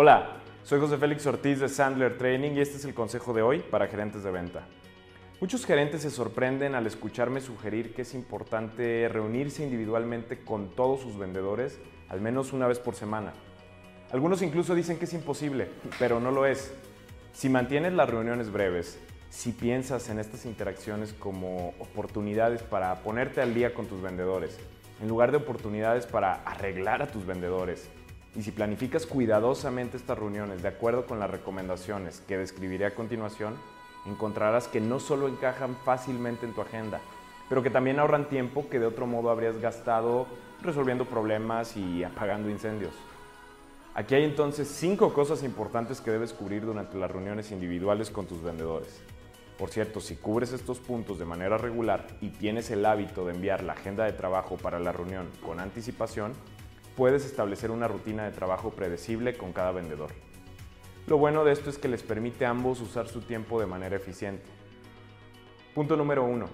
Hola, soy José Félix Ortiz de Sandler Training y este es el consejo de hoy para gerentes de venta. Muchos gerentes se sorprenden al escucharme sugerir que es importante reunirse individualmente con todos sus vendedores al menos una vez por semana. Algunos incluso dicen que es imposible, pero no lo es. Si mantienes las reuniones breves, si piensas en estas interacciones como oportunidades para ponerte al día con tus vendedores, en lugar de oportunidades para arreglar a tus vendedores, y si planificas cuidadosamente estas reuniones de acuerdo con las recomendaciones que describiré a continuación, encontrarás que no solo encajan fácilmente en tu agenda, pero que también ahorran tiempo que de otro modo habrías gastado resolviendo problemas y apagando incendios. Aquí hay entonces cinco cosas importantes que debes cubrir durante las reuniones individuales con tus vendedores. Por cierto, si cubres estos puntos de manera regular y tienes el hábito de enviar la agenda de trabajo para la reunión con anticipación, puedes establecer una rutina de trabajo predecible con cada vendedor. Lo bueno de esto es que les permite a ambos usar su tiempo de manera eficiente. Punto número 1.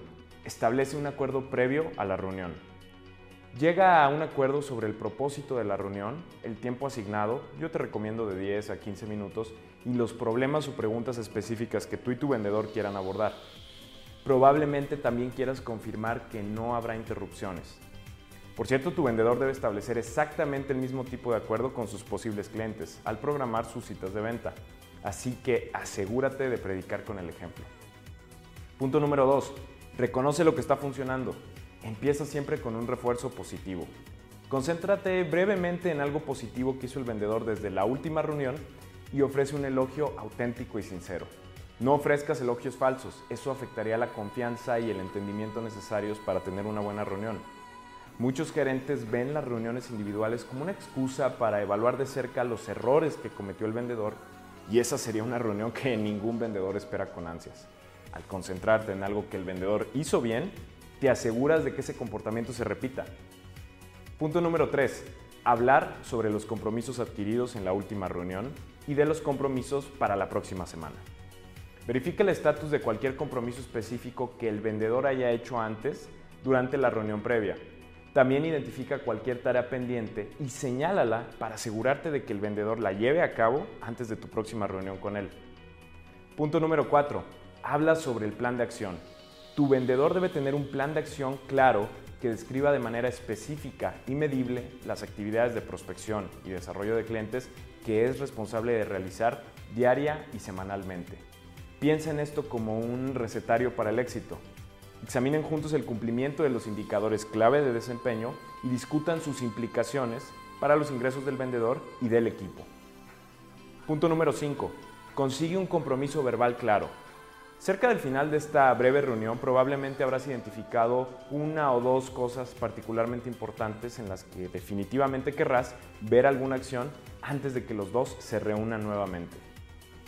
Establece un acuerdo previo a la reunión. Llega a un acuerdo sobre el propósito de la reunión, el tiempo asignado, yo te recomiendo de 10 a 15 minutos, y los problemas o preguntas específicas que tú y tu vendedor quieran abordar. Probablemente también quieras confirmar que no habrá interrupciones. Por cierto, tu vendedor debe establecer exactamente el mismo tipo de acuerdo con sus posibles clientes al programar sus citas de venta. Así que asegúrate de predicar con el ejemplo. Punto número 2. Reconoce lo que está funcionando. Empieza siempre con un refuerzo positivo. Concéntrate brevemente en algo positivo que hizo el vendedor desde la última reunión y ofrece un elogio auténtico y sincero. No ofrezcas elogios falsos, eso afectaría la confianza y el entendimiento necesarios para tener una buena reunión. Muchos gerentes ven las reuniones individuales como una excusa para evaluar de cerca los errores que cometió el vendedor y esa sería una reunión que ningún vendedor espera con ansias. Al concentrarte en algo que el vendedor hizo bien, te aseguras de que ese comportamiento se repita. Punto número 3. Hablar sobre los compromisos adquiridos en la última reunión y de los compromisos para la próxima semana. Verifica el estatus de cualquier compromiso específico que el vendedor haya hecho antes durante la reunión previa también identifica cualquier tarea pendiente y señálala para asegurarte de que el vendedor la lleve a cabo antes de tu próxima reunión con él. Punto número 4. Habla sobre el plan de acción. Tu vendedor debe tener un plan de acción claro que describa de manera específica y medible las actividades de prospección y desarrollo de clientes que es responsable de realizar diaria y semanalmente. Piensa en esto como un recetario para el éxito. Examinen juntos el cumplimiento de los indicadores clave de desempeño y discutan sus implicaciones para los ingresos del vendedor y del equipo. Punto número 5. Consigue un compromiso verbal claro. Cerca del final de esta breve reunión probablemente habrás identificado una o dos cosas particularmente importantes en las que definitivamente querrás ver alguna acción antes de que los dos se reúnan nuevamente.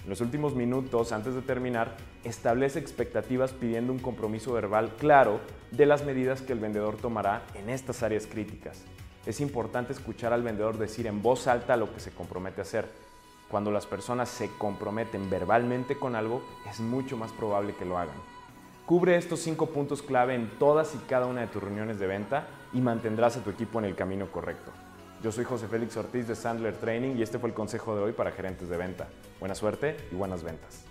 En los últimos minutos, antes de terminar, establece expectativas pidiendo un compromiso verbal claro de las medidas que el vendedor tomará en estas áreas críticas. Es importante escuchar al vendedor decir en voz alta lo que se compromete a hacer. Cuando las personas se comprometen verbalmente con algo, es mucho más probable que lo hagan. Cubre estos cinco puntos clave en todas y cada una de tus reuniones de venta y mantendrás a tu equipo en el camino correcto. Yo soy José Félix Ortiz de Sandler Training y este fue el consejo de hoy para gerentes de venta. Buena suerte y buenas ventas.